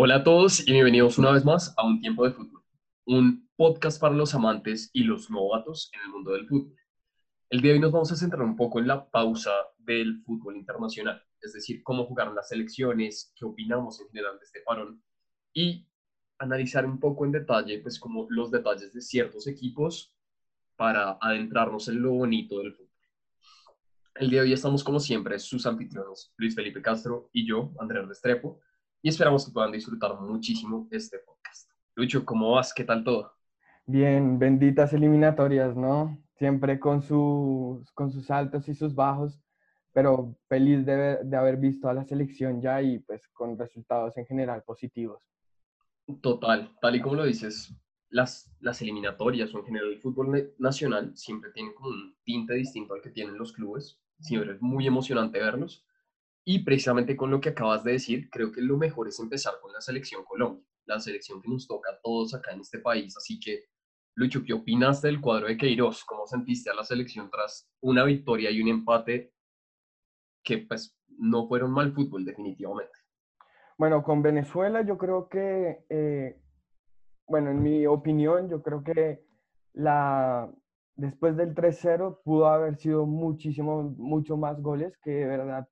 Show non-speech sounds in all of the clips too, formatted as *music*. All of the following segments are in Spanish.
Hola a todos y bienvenidos una vez más a Un Tiempo de Fútbol, un podcast para los amantes y los novatos en el mundo del fútbol. El día de hoy nos vamos a centrar un poco en la pausa del fútbol internacional, es decir, cómo jugaron las selecciones, qué opinamos en general de este parón y analizar un poco en detalle, pues como los detalles de ciertos equipos para adentrarnos en lo bonito del fútbol. El día de hoy estamos como siempre sus anfitriones, Luis Felipe Castro y yo, Andrés Restrepo, y esperamos que puedan disfrutar muchísimo este podcast. Lucho, ¿cómo vas? ¿Qué tal todo? Bien, benditas eliminatorias, ¿no? Siempre con sus, con sus altos y sus bajos, pero feliz de, de haber visto a la selección ya y pues con resultados en general positivos. Total, tal y como lo dices, las, las eliminatorias o en general el fútbol nacional siempre tienen como un tinte distinto al que tienen los clubes. Siempre es muy emocionante verlos y precisamente con lo que acabas de decir, creo que lo mejor es empezar con la selección Colombia, la selección que nos toca a todos acá en este país. Así que, Lucho, ¿qué opinaste del cuadro de Queiroz? ¿Cómo sentiste a la selección tras una victoria y un empate que pues no fueron mal fútbol definitivamente? Bueno, con Venezuela yo creo que, eh, bueno, en mi opinión, yo creo que la, después del 3-0 pudo haber sido muchísimo, mucho más goles que de verdad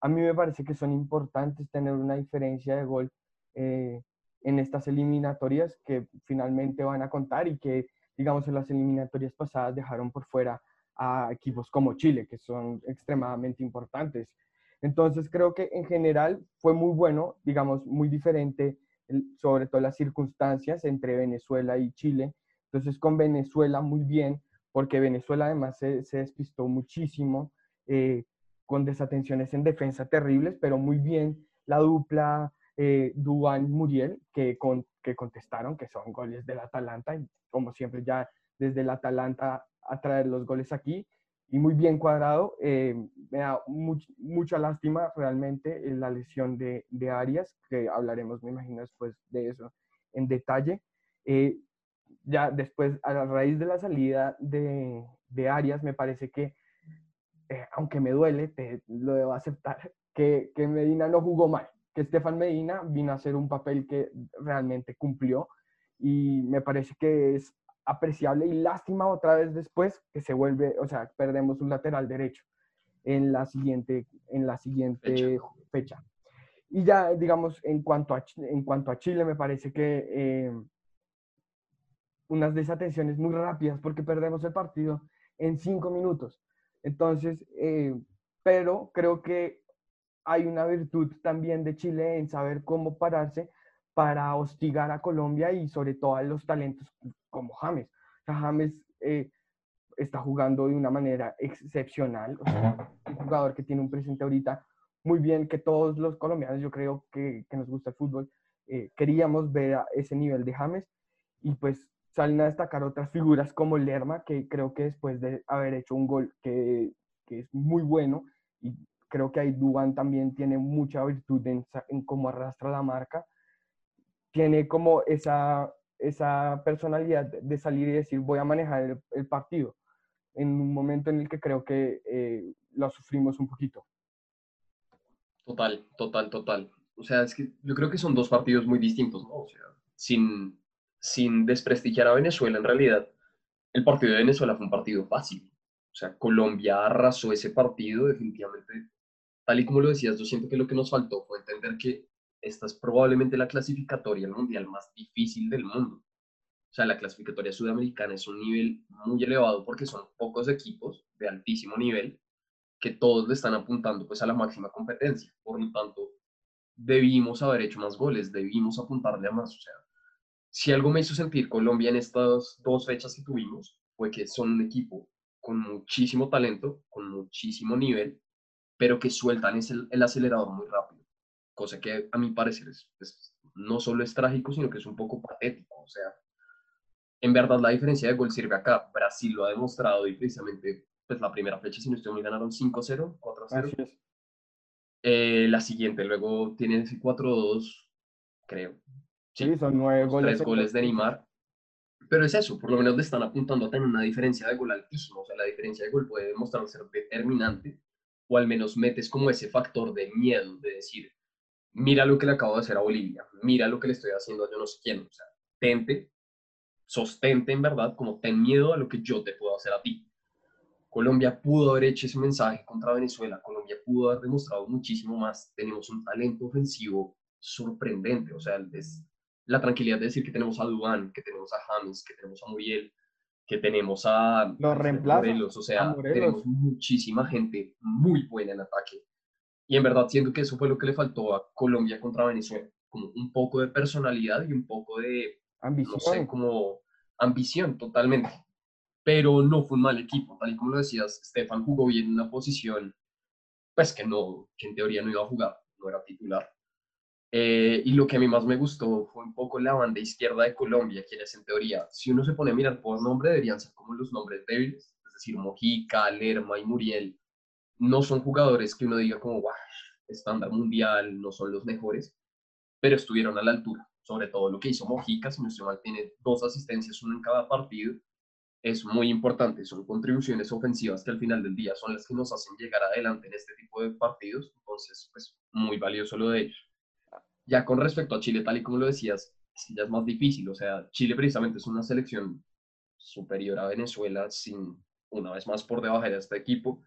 a mí me parece que son importantes tener una diferencia de gol eh, en estas eliminatorias que finalmente van a contar y que, digamos, en las eliminatorias pasadas dejaron por fuera a equipos como Chile, que son extremadamente importantes. Entonces creo que en general fue muy bueno, digamos, muy diferente, sobre todo las circunstancias entre Venezuela y Chile. Entonces con Venezuela muy bien, porque Venezuela además se, se despistó muchísimo. Eh, con desatenciones en defensa terribles, pero muy bien la dupla eh, Muriel, que, con, que contestaron, que son goles del Atalanta, y como siempre ya desde el Atalanta a traer los goles aquí, y muy bien cuadrado. Eh, me da mucha lástima realmente la lesión de, de, Arias, que hablaremos, me imagino, después de eso en detalle. Eh, ya después, a raíz de la salida de, de Arias, me parece que eh, aunque me duele, te, lo debo aceptar, que, que, Medina no jugó mal, que Estefan Medina vino a hacer un papel que realmente cumplió y me parece que es apreciable y lástima otra vez después que se vuelve, o sea, perdemos un lateral derecho en la siguiente, en la siguiente fecha. Y ya, digamos, en cuanto a, en cuanto a Chile, me parece que eh, unas desatenciones muy rápidas porque perdemos el partido en cinco minutos. Entonces, eh, pero creo que hay una virtud también de Chile en saber cómo pararse para hostigar a Colombia y sobre todo a los talentos como James. James eh, está jugando de una manera excepcional, un jugador que tiene un presente ahorita muy bien, que todos los colombianos, yo creo que, que nos gusta el fútbol, eh, queríamos ver a ese nivel de James y pues salen a destacar otras figuras como Lerma, que creo que después de haber hecho un gol que, que es muy bueno, y creo que ahí Duban también tiene mucha virtud en, en, cómo arrastra la marca, tiene como esa, esa personalidad de salir y decir voy a manejar el, partido, en un momento en el que creo que eh, sufrimos un poquito. Total, total, total. O sea, es que yo creo que son dos partidos muy distintos, ¿no? O sea, sin, sin desprestigiar a Venezuela, en realidad, el partido de Venezuela fue un partido fácil. O sea, Colombia arrasó ese partido definitivamente. Tal y como lo decías, yo siento que lo que nos faltó fue entender que esta es probablemente la clasificatoria mundial más difícil del mundo. O sea, la clasificatoria sudamericana es un nivel muy elevado porque son pocos equipos de altísimo nivel que todos le están apuntando pues a la máxima competencia. Por lo tanto, debimos haber hecho más goles, debimos apuntarle a más. O sea, si algo me hizo sentir Colombia en estas dos fechas que tuvimos, fue que son un equipo con muchísimo talento, con muchísimo nivel, pero que sueltan el, el acelerador muy rápido, cosa que a mi parecer es, no solo es trágico, sino que es un poco patético. O sea, en verdad la diferencia de gol sirve acá. Brasil lo ha demostrado y precisamente, pues la primera fecha, si no estoy muy ganaron 5-0, 4-0. Eh, la siguiente, luego tienen 4-2, creo. Sí, son nueve goles. Tres goles de Neymar. Pero es eso, por lo menos le están apuntando a tener una diferencia de gol altísima. O sea, la diferencia de gol puede demostrar ser determinante o al menos metes como ese factor de miedo, de decir, mira lo que le acabo de hacer a Bolivia, mira lo que le estoy haciendo a yo no sé quién, o sea, tente, sostente en verdad, como ten miedo a lo que yo te puedo hacer a ti. Colombia pudo haber hecho ese mensaje contra Venezuela, Colombia pudo haber demostrado muchísimo más, tenemos un talento ofensivo sorprendente, o sea, es la tranquilidad de decir que tenemos a Dubán, que tenemos a James, que tenemos a Muriel, que tenemos a, Los reemplazos, o sea, tenemos muchísima gente muy buena en ataque. Y en verdad siento que eso fue lo que le faltó a Colombia contra Venezuela, como un poco de personalidad y un poco de ambición, no sé, como ambición totalmente. Pero no fue un mal equipo, tal y como lo decías, Stefan jugó bien en una posición, pues que no, que en teoría no iba a jugar, no era titular. Eh, y lo que a mí más me gustó fue un poco la banda izquierda de Colombia, quienes en teoría, si uno se pone a mirar por nombre, deberían ser como los nombres débiles, es decir, Mojica, Lerma y Muriel. No son jugadores que uno diga como, wow, estándar mundial, no son los mejores, pero estuvieron a la altura. Sobre todo lo que hizo Mojica, si no estoy mal, tiene dos asistencias, uno en cada partido. Es muy importante, son contribuciones ofensivas que al final del día son las que nos hacen llegar adelante en este tipo de partidos. Entonces, pues, muy valioso lo de ellos. Ya con respecto a Chile, tal y como lo decías, ya es más difícil. O sea, Chile precisamente es una selección superior a Venezuela, sin una vez más por debajo de este equipo.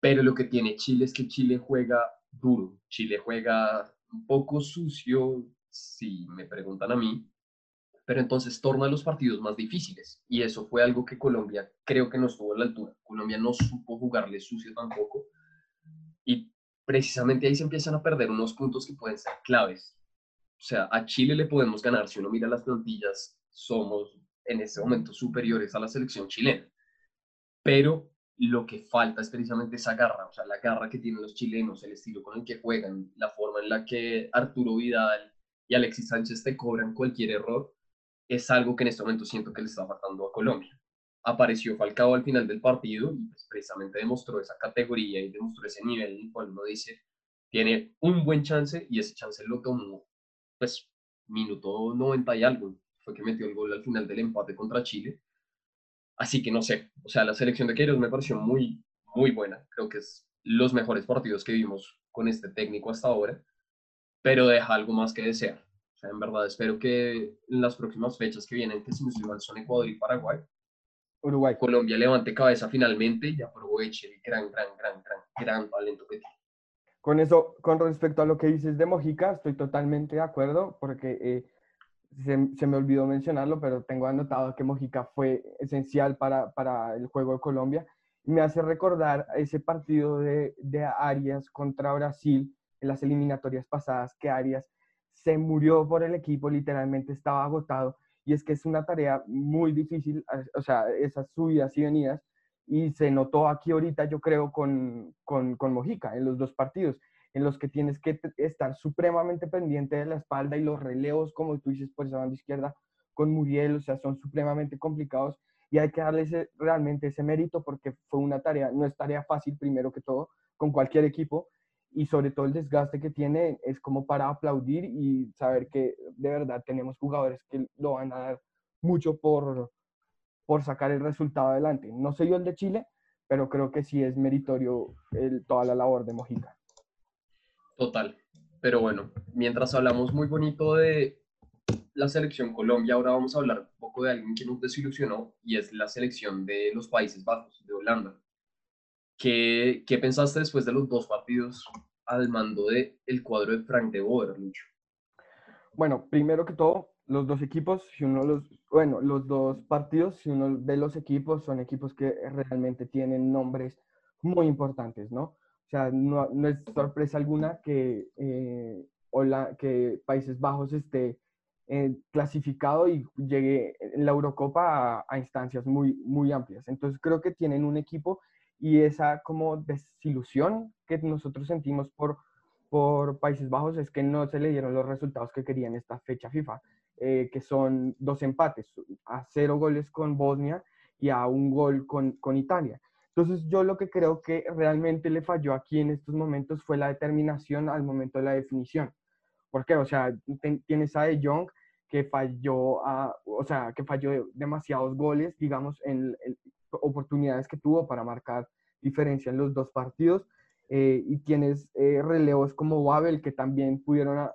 Pero lo que tiene Chile es que Chile juega duro. Chile juega un poco sucio, si me preguntan a mí, pero entonces torna los partidos más difíciles. Y eso fue algo que Colombia creo que no estuvo a la altura. Colombia no supo jugarle sucio tampoco. Y precisamente ahí se empiezan a perder unos puntos que pueden ser claves. O sea, a Chile le podemos ganar, si uno mira las plantillas, somos en este momento superiores a la selección chilena. Pero lo que falta es precisamente esa garra, o sea, la garra que tienen los chilenos, el estilo con el que juegan, la forma en la que Arturo Vidal y Alexis Sánchez te cobran cualquier error, es algo que en este momento siento que le está faltando a Colombia apareció Falcao al final del partido y pues, precisamente demostró esa categoría y demostró ese nivel en el cual uno dice, tiene un buen chance y ese chance lo tomó, pues, minuto 90 y algo, fue que metió el gol al final del empate contra Chile. Así que no sé, o sea, la selección de Queiroz me pareció muy, muy buena. Creo que es los mejores partidos que vimos con este técnico hasta ahora, pero deja algo más que desear. O sea, en verdad espero que en las próximas fechas que vienen, que si no son Ecuador y Paraguay, Uruguay. Colombia levante cabeza finalmente y aproveche el gran, gran, gran, gran, gran talento que tiene. Con eso, con respecto a lo que dices de Mojica, estoy totalmente de acuerdo porque eh, se, se, me olvidó mencionarlo, pero tengo anotado que Mojica fue esencial para, para el juego de Colombia. Me hace recordar ese partido de, de Arias contra Brasil en las eliminatorias pasadas, que Arias se murió por el equipo, literalmente estaba agotado y es que es una tarea muy difícil, o sea, esas subidas y venidas, y se notó aquí ahorita, yo creo, con, con, con, Mojica, en los dos partidos, en los que tienes que estar supremamente pendiente de la espalda y los relevos, como tú dices, por esa banda izquierda, con Muriel, o sea, son supremamente complicados y hay que darle realmente ese mérito porque fue una tarea, no es tarea fácil primero que todo, con cualquier equipo, y sobre todo el desgaste que tiene es como para aplaudir y saber que de verdad tenemos jugadores que lo van a dar mucho por, por sacar el resultado adelante. No sé yo el de Chile, pero creo que sí es meritorio el, toda la labor de Mojica. Total, pero bueno, mientras hablamos muy bonito de la selección Colombia, ahora vamos a hablar un poco de alguien que nos desilusionó y es la selección de los Países Bajos, de Holanda. ¿Qué, ¿Qué, pensaste después de los dos partidos al mando del el cuadro de Frank de Boer, Lucho? Bueno, primero que todo, los dos equipos, si uno los, bueno, los dos partidos, si uno ve los equipos, son equipos que realmente tienen nombres muy importantes, ¿no? O sea, no, es sorpresa alguna que, eh, que Países Bajos esté eh, clasificado y llegue en la Eurocopa a, a, instancias muy, muy amplias. Entonces creo que tienen un equipo y esa como desilusión que nosotros sentimos por, por Países Bajos es que no se le dieron los resultados que querían esta fecha FIFA, eh, que son dos empates, a cero goles con Bosnia y a un gol con, con Italia. Entonces yo lo que creo que realmente le falló aquí en estos momentos fue la determinación al momento de la definición. ¿Por qué? O sea, tienes a De Jong que falló, a, o sea, que falló demasiados goles, digamos, en, en, oportunidades que tuvo para marcar diferencia en los dos partidos. eh, y tienes eh, relevos como Babel que también pudieron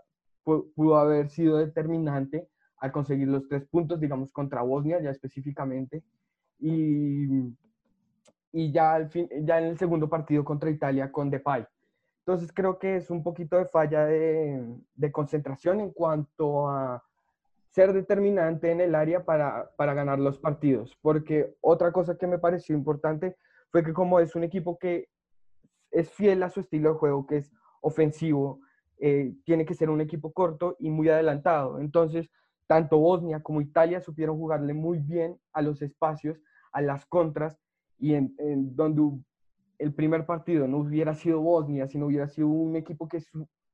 pudo haber sido determinante al conseguir los tres puntos, digamos, contra Bosnia ya específicamente. Y, y ya, al fin, ya en el segundo partido contra Italia con Depay. Entonces creo que es un poquito de falla de, de concentración en cuanto a ser determinante en el área para, para, ganar los partidos. Porque otra cosa que me pareció importante fue que como es un equipo que es fiel a su estilo de juego, que es ofensivo, eh, tiene que ser un equipo corto y muy adelantado. Entonces, tanto Bosnia como Italia supieron jugarle muy bien a los espacios, a las contras, y en, donde el primer partido no hubiera sido Bosnia, sino hubiera sido un equipo que,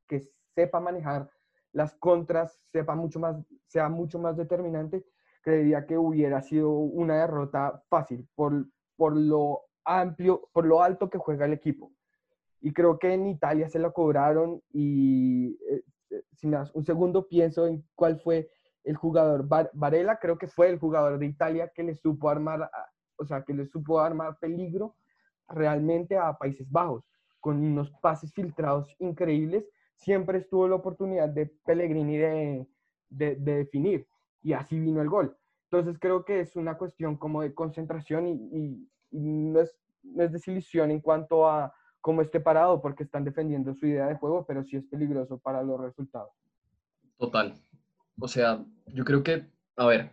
que sepa manejar las contras, sepa mucho más, sea mucho más determinante, creería que hubiera sido una derrota fácil por, por lo amplio, por lo alto que juega el equipo. Y creo que en Italia se lo cobraron y eh, eh, si me das un segundo pienso en cuál fue el jugador. Varela creo que fue el jugador de Italia que le supo armar, o sea, que le supo armar peligro realmente a Países Bajos, con unos pases filtrados increíbles. Siempre estuvo la oportunidad de Pellegrini de, de, definir y así vino el gol. Entonces creo que es una cuestión como de concentración y, no, es, no es desilusión en cuanto a cómo esté parado porque están defendiendo su idea de juego, pero sí es peligroso para los resultados. Total. O sea, yo creo que, a ver,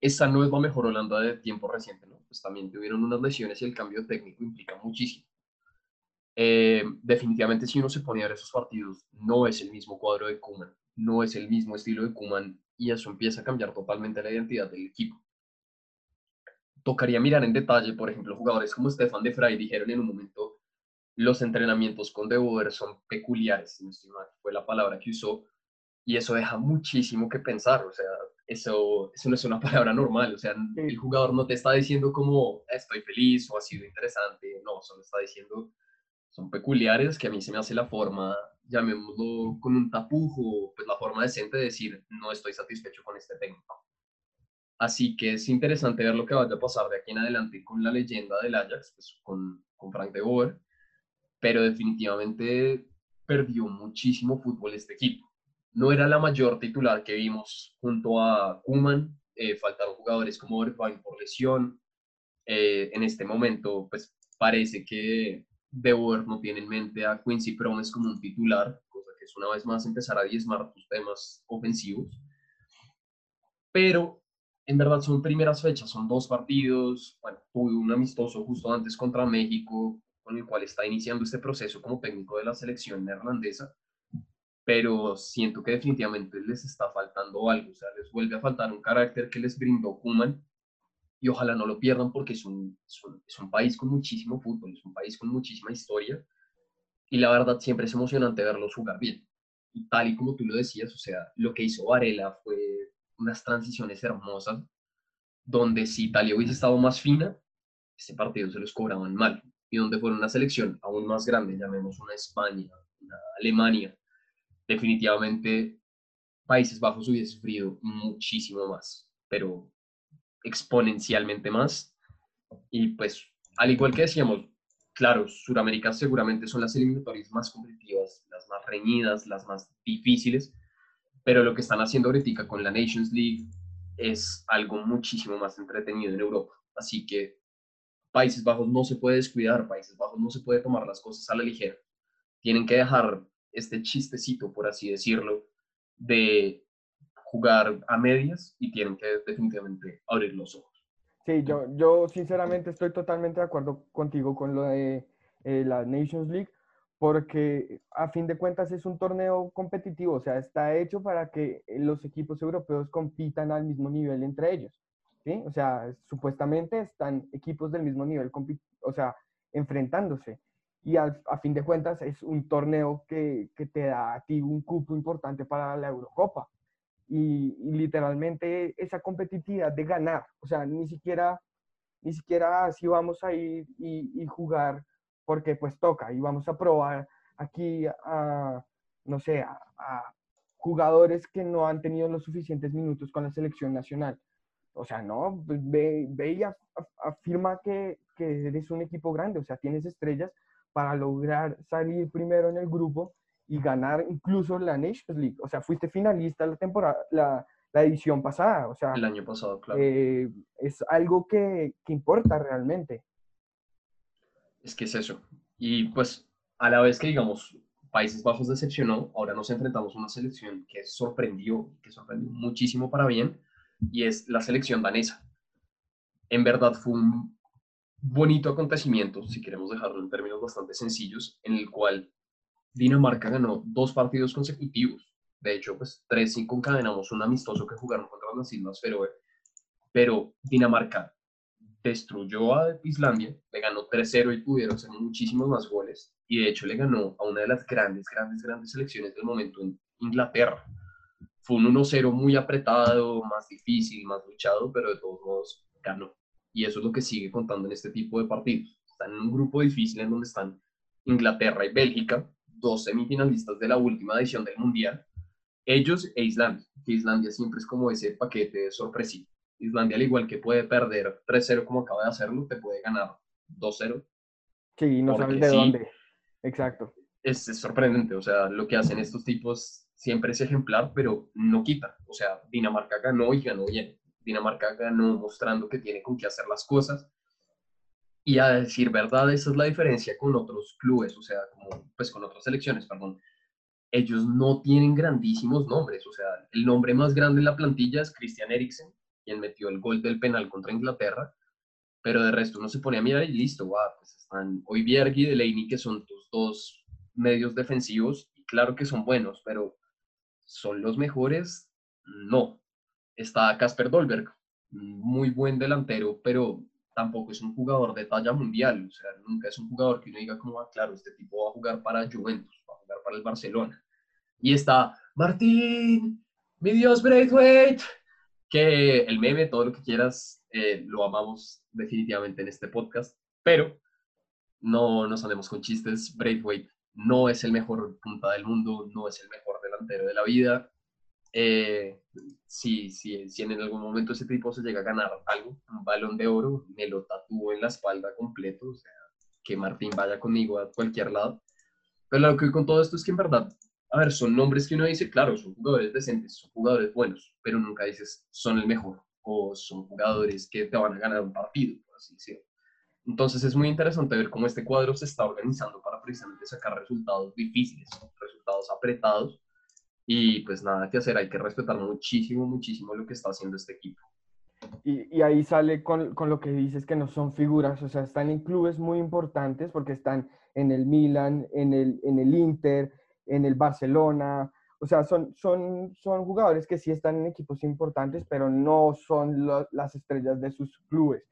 esa no es mejor Holanda de tiempo reciente, ¿no? Pues también tuvieron unas lesiones y el cambio técnico implica muchísimo. Eh, definitivamente si uno se pone a ver esos partidos, no es el mismo cuadro de Kuman, no es el mismo estilo de Kuman y eso empieza a cambiar totalmente la identidad del equipo. Tocaría mirar en detalle, por ejemplo, jugadores como Stefan de Frey dijeron en un momento los entrenamientos con De Boer son peculiares, no fue la palabra que usó, y eso deja muchísimo que pensar, o sea, eso, eso no es una *laughs* palabra normal, o sea, el jugador no te está diciendo como estoy feliz o ha sido interesante, no, solo está diciendo son peculiares que a mí se me hace la forma, llamémoslo con un tapujo, pues la forma decente de decir no estoy satisfecho con este técnico. Así que es interesante ver lo que vaya a pasar de aquí en adelante con la leyenda del Ajax, pues con, con Frank de Boer, pero definitivamente perdió muchísimo fútbol este equipo. No era la mayor titular que vimos junto a Kuman, eh, faltaron jugadores como Irvine por lesión. Eh, en este momento, pues parece que De Boer no tiene en mente a Quincy Promes como un titular, cosa que es una vez más empezar a diezmar tus temas ofensivos. Pero en verdad son primeras fechas, son dos partidos. Bueno, tuve un amistoso justo antes contra México, con el cual está iniciando este proceso como técnico de la selección neerlandesa, pero siento que definitivamente les está faltando algo, o sea, les vuelve a faltar un carácter que les brindó Kuman y ojalá no lo pierdan porque es un, es un, país con muchísimo fútbol, es un país con muchísima historia y la verdad siempre es emocionante verlos jugar bien. Y tal y como tú lo decías, o sea, lo que hizo Varela fue unas transiciones hermosas donde si Italia hubiese estado más fina, este partido se los cobraban mal y donde fuera una selección aún más grande, llamemos una España, una Alemania, definitivamente Países Bajos hubiese sufrido muchísimo más, pero exponencialmente más. Y pues, al igual que decíamos, claro, Sudamérica seguramente son las eliminatorias más competitivas, las más reñidas, las más difíciles, pero lo que están haciendo ahorita con la Nations League es algo muchísimo más entretenido en Europa. Así que Países Bajos no se puede descuidar, Países Bajos no se puede tomar las cosas a la ligera. Tienen que dejar este chistecito, por así decirlo, de jugar a medias y tienen que definitivamente abrir los ojos. Sí, yo, yo sinceramente estoy totalmente de acuerdo contigo con lo de eh, la Nations League, porque a fin de cuentas es un torneo competitivo, o sea, está hecho para que los equipos europeos compitan al mismo nivel entre ellos. O sea, supuestamente están equipos del mismo nivel, o sea, enfrentándose. Y a fin de cuentas es un torneo que, que, te da a ti un cupo importante para la Eurocopa. Y, literalmente esa competitividad de ganar, o sea, ni siquiera, ni siquiera así vamos a ir y, jugar porque pues toca y vamos a probar aquí a, no sé, a, jugadores que no han tenido los suficientes minutos con la selección nacional. O sea, no, ve, ve y afirma que, que, eres un equipo grande, o sea, tienes estrellas para lograr salir primero en el grupo y ganar incluso la Nations League. O sea, fuiste finalista la temporada, la, la edición pasada. O sea, el año pasado, claro. Eh, es algo que, que importa realmente. Es que es eso. Y pues a la vez que digamos Países Bajos decepcionó, ahora nos enfrentamos a una selección que sorprendió, que sorprendió muchísimo para bien, y es la selección danesa. En verdad fue un bonito acontecimiento, si queremos dejarlo en términos bastante sencillos, en el cual Dinamarca ganó dos partidos consecutivos. De hecho, pues tres cinco encadenamos un amistoso que jugaron contra las Islas Feroe, pero Dinamarca destruyó a Islandia, le ganó 3-0 y pudieron hacer muchísimos más goles. Y de hecho le ganó a una de las grandes, grandes, grandes selecciones del momento en Inglaterra. Fue un 1-0 muy apretado, más difícil, más luchado, pero de todos modos ganó. Y eso es lo que sigue contando en este tipo de partidos. Están en un grupo difícil en donde están Inglaterra y Bélgica, dos semifinalistas de la última edición del Mundial. Ellos e Islandia, que Islandia siempre es como ese paquete sorpresivo. Islandia, al igual que puede perder 3-0 como acaba de hacerlo, te puede ganar 2-0. Sí, no sabes de dónde. Exacto. Es, sorprendente, o sea, lo que hacen estos tipos siempre es ejemplar, pero no quita. O sea, Dinamarca ganó y ganó bien. Dinamarca ganó mostrando que tiene con qué hacer las cosas. Y a decir verdad, esa es la diferencia con otros clubes, o sea, como, pues con otras selecciones, perdón. Ellos no tienen grandísimos nombres, o sea, el nombre más grande en la plantilla es Christian Eriksen, quien metió el gol del penal contra Inglaterra, pero de resto uno se pone a mirar y listo, va, pues están Hoyberg y Delaney, que son tus dos medios defensivos, y claro que son buenos, pero ¿son los mejores? No. Está Casper Dolberg, muy buen delantero, pero tampoco es un jugador de talla mundial, o sea, nunca es un jugador que uno diga como, ah, claro, este tipo va a jugar para Juventus, va a jugar para el Barcelona. Y está Martín, mi Dios Braithwaite, que el meme, todo lo que quieras, eh, lo amamos definitivamente en este podcast, pero no nos andemos con chistes. Braithwaite no es el mejor punta del mundo, no es el mejor delantero de la vida. Eh, si, si, en algún momento ese tipo se llega a ganar algo, un balón de oro, me lo tatúo en la espalda completo, o sea, que Martín vaya conmigo a cualquier lado. Pero lo que con todo esto es que en verdad a ver, son nombres que uno dice, claro, son jugadores decentes, son jugadores buenos, pero nunca dices son el mejor o son jugadores que te van a ganar un partido, por así decirlo. Entonces es muy interesante ver cómo este cuadro se está organizando para precisamente sacar resultados difíciles, resultados apretados. Y pues nada que hacer, hay que respetar muchísimo, muchísimo lo que está haciendo este equipo. Y, y ahí sale con, con, lo que dices que no son figuras, o sea, están en clubes muy importantes porque están en el Milan, en el, en el Inter, en el Barcelona. O sea, son, son, son jugadores que sí están en equipos importantes, pero no son las estrellas de sus clubes.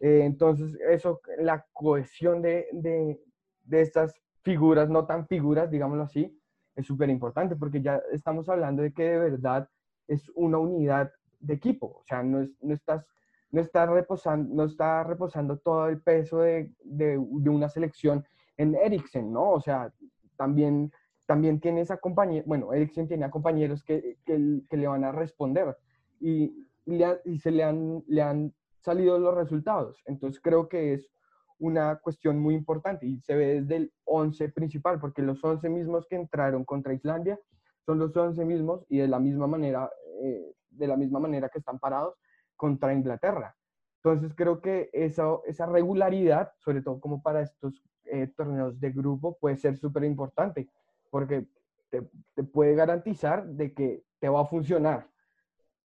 Eh, entonces, eso, la cohesión de, de, de, estas figuras, no tan figuras, digámoslo así, es súper importante porque ya estamos hablando de que de verdad es una unidad de equipo. O sea, no, es, no, estás, no, está, reposando, no está reposando todo el peso de, de, de una selección en Eriksen, ¿no? O sea, también también tiene esa compañía, bueno, Ericsson tiene compañeros que, que, que, le van a responder y, y, se le han, le han salido los resultados. Entonces creo que es una cuestión muy importante y se ve desde el 11 principal, porque los 11 mismos que entraron contra Islandia son los 11 mismos y de la misma manera, eh, de la misma manera que están parados contra Inglaterra. Entonces creo que esa, esa regularidad, sobre todo como para estos eh, torneos de grupo, puede ser súper importante porque te, puede garantizar de que te va a funcionar.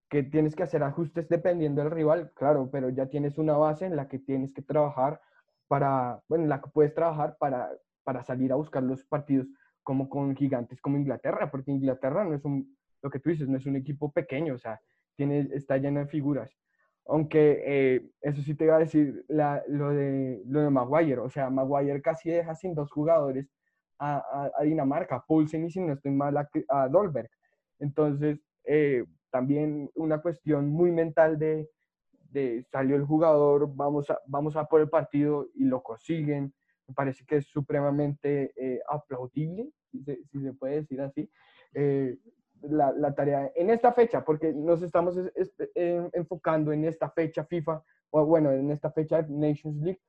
Que tienes que hacer ajustes dependiendo del rival, claro, pero ya tienes una base en la que tienes que trabajar para, bueno, en la que puedes trabajar para, para salir a buscar los partidos como con gigantes como Inglaterra, porque Inglaterra no es un, lo que tú dices, no es un equipo pequeño, o sea, tiene, está lleno de figuras. Aunque eh, eso sí te iba a decir lo, de, lo de Maguire, o sea, Maguire casi deja sin dos jugadores a, Dinamarca, Poulsen y si no estoy mal a, Dolberg. Entonces, eh, también una cuestión muy mental de, salió el jugador, vamos a, vamos a por el partido y lo consiguen. Me parece que es supremamente eh, aplaudible, si se, puede decir así, eh, la, la, tarea en esta fecha, porque nos estamos enfocando en esta fecha FIFA, o bueno, en esta fecha Nations League,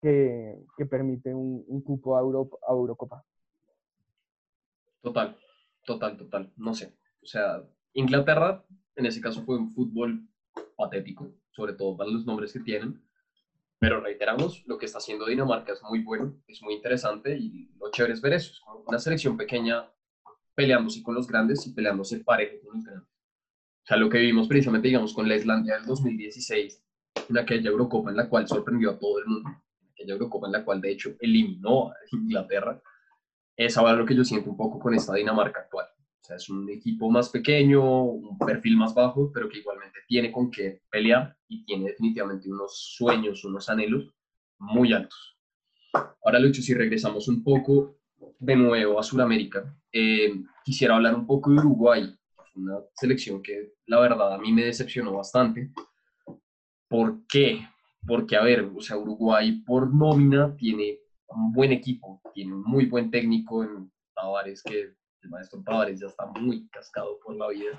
que, que permite un, un cupo a, Europa, a Eurocopa. Total, total, total. No sé. O sea, Inglaterra en ese caso fue un fútbol patético, sobre todo para los nombres que tienen. Pero reiteramos, lo que está haciendo Dinamarca es muy bueno, es muy interesante y lo chévere es ver eso. Es como una selección pequeña peleándose con los grandes y peleándose parejo con los grandes. O sea, lo que vivimos precisamente, digamos, con la Islandia del 2016, en aquella Eurocopa en la cual sorprendió a todo el mundo, en aquella Eurocopa en la cual de hecho eliminó a Inglaterra, es ahora lo que yo siento un poco con esta Dinamarca actual. O sea, es un equipo más pequeño, un perfil más bajo, pero que igualmente tiene con qué pelear y tiene definitivamente unos sueños, unos anhelos muy altos. Ahora, Lucho, si regresamos un poco de nuevo a Sudamérica, eh, quisiera hablar un poco de Uruguay, una selección que la verdad a mí me decepcionó bastante. ¿Por qué? Porque, a ver, o sea, Uruguay por nómina tiene un buen equipo, tiene un muy buen técnico en Tavares que el maestro Tavares ya está muy cascado por la vida.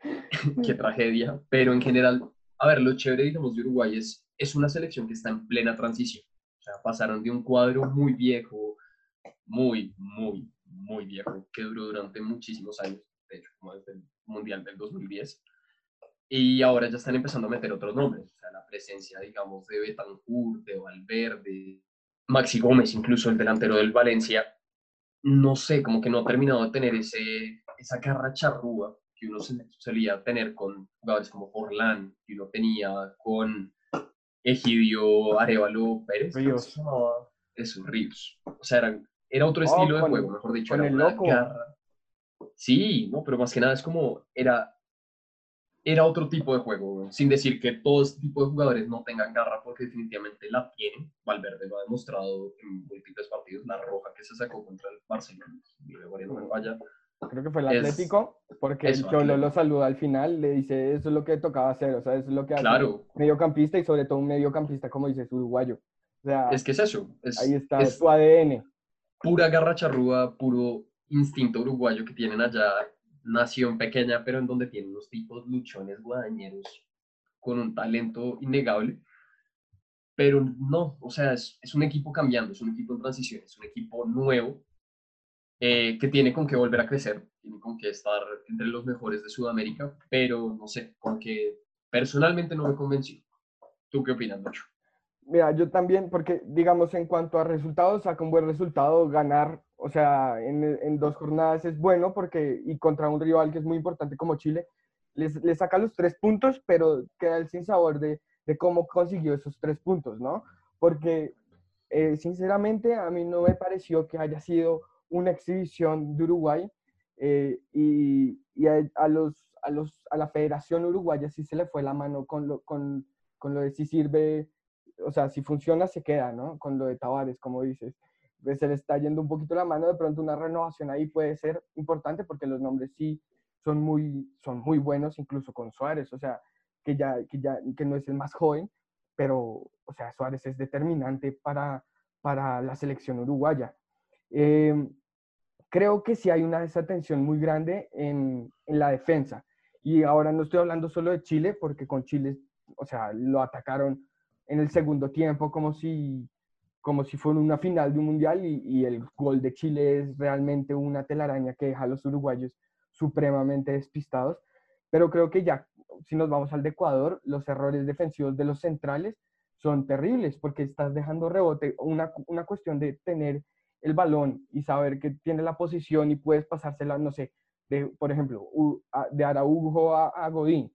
*laughs* Qué tragedia. Pero en general, a ver, lo chévere, digamos, de Uruguay es, es una selección que está en plena transición. O sea, pasaron de un cuadro muy viejo, muy, muy, muy viejo, que duró durante muchísimos años, de hecho, como desde el Mundial del 2010. Y ahora ya están empezando a meter otros nombres. O sea, la presencia, digamos, de Betancourt, de Valverde, Maxi Gómez, incluso el delantero del Valencia, no sé, como que no ha terminado de tener ese, esa garra charrúa que uno solía tener con jugadores como Forlán, que uno tenía con Egidio Arevalo Pérez. Ríos. Eso, Ríos. O sea, era, era otro estilo de juego, mejor dicho. Con era el una loco. garra. Sí, no, pero más que nada es como, era, era otro tipo de juego, sin decir que todo este tipo de jugadores no tengan garra, porque definitivamente la tienen. Valverde lo ha demostrado en múltiples partidos, la roja que se sacó contra el Barcelona, no me. Creo que fue el Es- Atlético, porque eso, el Cholo Atlético. lo saluda al final, le dice, eso es lo que tocaba hacer, o sea, eso es lo que hace Claro. un mediocampista y sobre todo un mediocampista, como dices, uruguayo. O sea, Es que es eso, es, ahí está es su ADN. pura garra charrúa, puro instinto uruguayo que tienen allá, nación pequeña, pero en donde tienen unos tipos luchones guadañeros con un talento innegable. Pero no, o sea, es, es un equipo cambiando, es un equipo en transición, es un equipo nuevo eh, que tiene con qué volver a crecer, tiene con qué estar entre los mejores de Sudamérica, pero no sé, como que personalmente no me convenció. ¿Tú qué opinas, Nacho? Mira, yo también, porque digamos en cuanto a resultados, saca un buen resultado, ganar, o sea, en, en dos jornadas es bueno porque, y contra un rival que es muy importante como Chile, les saca los tres puntos, pero queda el sinsabor de, de cómo consiguió esos tres puntos, ¿no? Porque, eh, sinceramente, a mí no me pareció que haya sido una exhibición de Uruguay eh, y, y a, a los, a, los, a la Federación Uruguaya sí se le fue la mano con lo, con, con lo de si sirve o sea, si funciona, se queda, ¿no? Con lo de Tavares, como dices. Pues se le está yendo un poquito la mano, de pronto una renovación ahí puede ser importante porque los nombres sí son muy, son muy buenos, incluso con Suárez, o sea, que ya, que ya que no es el más joven, pero, o sea, Suárez es determinante para, para la selección uruguaya. Eh, creo que sí hay una desatención muy grande en, en la defensa. Y ahora no estoy hablando solo de Chile, porque con Chile, o sea, lo atacaron en el segundo tiempo como si, como si fuera una final de un mundial y, y, el gol de Chile es realmente una telaraña que deja a los uruguayos supremamente despistados. Pero creo que ya, si nos vamos al de Ecuador, los errores defensivos de los centrales son terribles porque estás dejando rebote, una, una cuestión de tener el balón y saber que tiene la posición y puedes pasársela, no sé, de, por ejemplo, de Araujo a, a Godín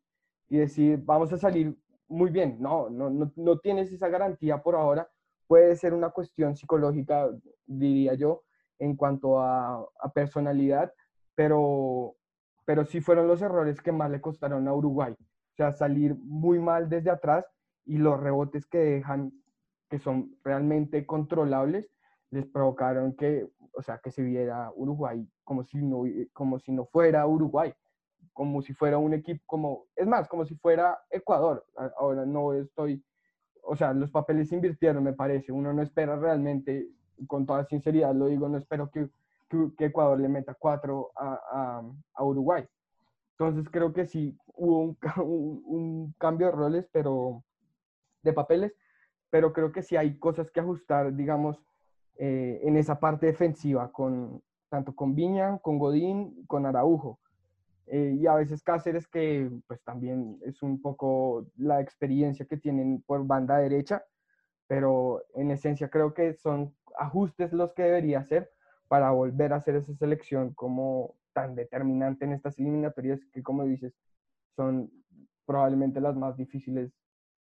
y decir, vamos a salir muy bien. No, no, no, no, tienes esa garantía por ahora. Puede ser una cuestión psicológica, diría yo, en cuanto a, a, personalidad, pero, pero sí fueron los errores que más le costaron a Uruguay. O sea, salir muy mal desde atrás y los rebotes que dejan, que son realmente controlables, les provocaron que, o sea, que se viera Uruguay como si no, como si no fuera Uruguay como si fuera un equipo, como, es más, como si fuera Ecuador. Ahora no estoy, o sea, los papeles se invirtieron, me parece. Uno no espera realmente, con toda sinceridad lo digo, no espero que, que, que Ecuador le meta cuatro a, a, a, Uruguay. Entonces creo que sí hubo un, *laughs* un, un, cambio de roles, pero de papeles, pero creo que sí hay cosas que ajustar, digamos, eh, en esa parte defensiva, con, tanto con Viña, con Godín, con Araujo. Eh, y a veces Cáceres, que pues también es un poco la experiencia que tienen por banda derecha, pero en esencia creo que son ajustes los que debería hacer para volver a hacer esa selección como tan determinante en estas eliminatorias que, como dices, son probablemente las más difíciles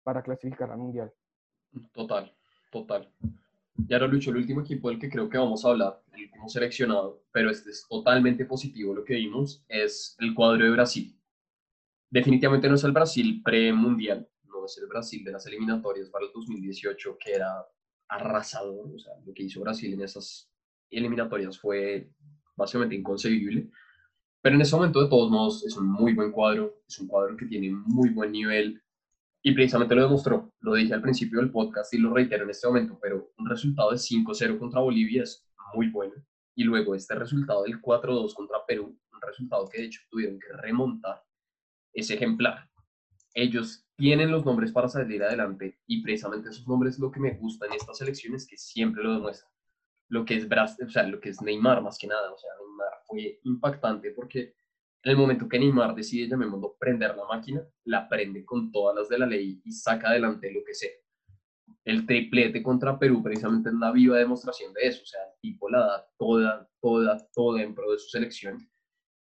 para clasificar al Mundial. Total, total. Y ahora, Lucho, el último equipo del que creo que vamos a hablar, el último seleccionado, pero este es totalmente positivo lo que vimos, es el cuadro de Brasil. Definitivamente no es el Brasil pre-mundial, el Brasil de las eliminatorias para el 2018, que era arrasador. O sea, lo que hizo Brasil en esas eliminatorias fue básicamente inconcebible. Pero en ese momento, de todos modos, es un muy buen cuadro, es un cuadro que tiene muy buen nivel y precisamente lo demostró. Lo dije al principio del podcast y lo reitero en este momento, pero un resultado de 5-0 contra Bolivia es muy bueno. Y luego este resultado del 4-2 contra Perú, un resultado que de hecho tuvieron que remontar, es ejemplar. Ellos tienen los nombres para salir adelante y precisamente esos nombres lo que me gusta en estas elecciones que siempre lo demuestran. Lo que es o sea, lo que es Neymar más que nada, o sea, Neymar fue impactante porque en el momento que Neymar decide, llamémoslo, prender la máquina, la prende con todas las de la ley y saca adelante lo que sea. El triplete contra Perú precisamente es la viva demostración de eso, o sea, el tipo la da toda, toda, toda en pro de su selección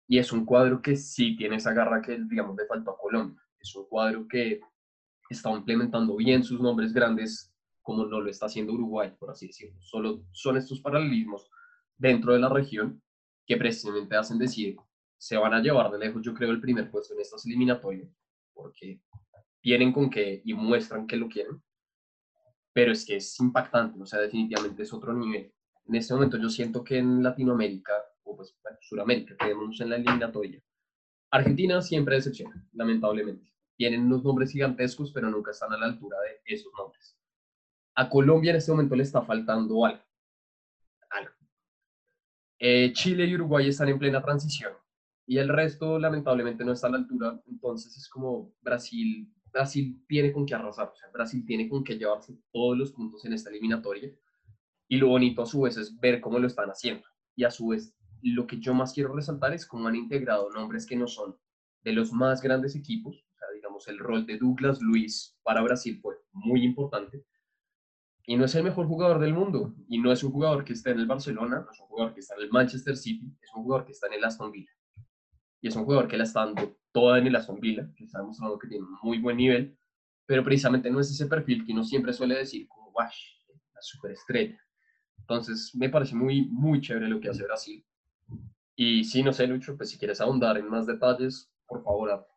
y es un cuadro que sí tiene esa garra que, digamos, le faltó a Colombia es un cuadro que está implementando bien sus nombres grandes como no lo está haciendo Uruguay, por así decirlo. Solo son estos paralelismos dentro de la región que precisamente hacen decir, se van a llevar de lejos, yo creo, el primer puesto en estas eliminatorias, porque vienen con que y muestran que lo quieren, pero es que es impactante, o sea, definitivamente es otro nivel. En este momento yo siento que en Latinoamérica, o pues en Sudamérica, quedémonos en la eliminatoria, Argentina siempre decepciona, lamentablemente tienen unos nombres gigantescos, pero nunca están a la altura de esos nombres. A Colombia en este momento le está faltando algo. Eh, Chile y Uruguay están en plena transición y el resto lamentablemente no está a la altura. Entonces es como Brasil, Brasil tiene con qué arrasar, o sea, Brasil tiene con qué llevarse todos los puntos en esta eliminatoria. Y lo bonito a su vez es ver cómo lo están haciendo. Y a su vez, lo que yo más quiero resaltar es cómo han integrado nombres que no son de los más grandes equipos, digamos, el rol de Douglas Luis para Brasil fue muy importante. Y no es el mejor jugador del mundo, y no es un jugador que está en el Barcelona, no es un jugador que está en el Manchester City, es un jugador que está en el Aston Villa. Y es un jugador que la está dando toda en el Aston Villa, que está demostrando que tiene un muy buen nivel, pero precisamente no es ese perfil que uno siempre suele decir como, wash, la superestrella. Entonces, me parece muy, muy chévere lo que hace Brasil. Y si no sé, Lucho, pues si quieres ahondar en más detalles, por favor,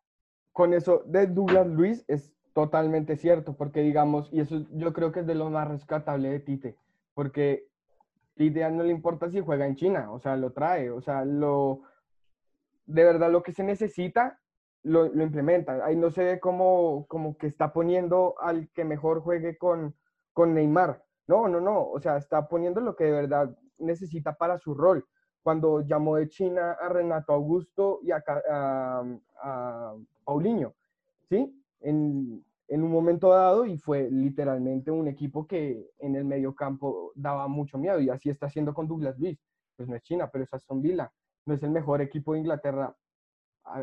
con eso de Douglas Luis es totalmente cierto, porque digamos, y eso yo creo que es de lo más rescatable de Tite, porque Tite no le importa si juega en China, o sea, lo trae, o sea, lo, de verdad lo que se necesita, lo, lo implementa. Ahí no se ve como, como que está poniendo al que mejor juegue con, con Neymar. No, no, no, o sea, está poniendo lo que de verdad necesita para su rol cuando llamó de China a Renato Augusto y a, a, Paulinho, ¿sí? En, en, un momento dado y fue literalmente un equipo que en el medio campo daba mucho miedo y así está haciendo con Douglas Luiz. Pues no es China, pero es Aston Villa. No es el mejor equipo de Inglaterra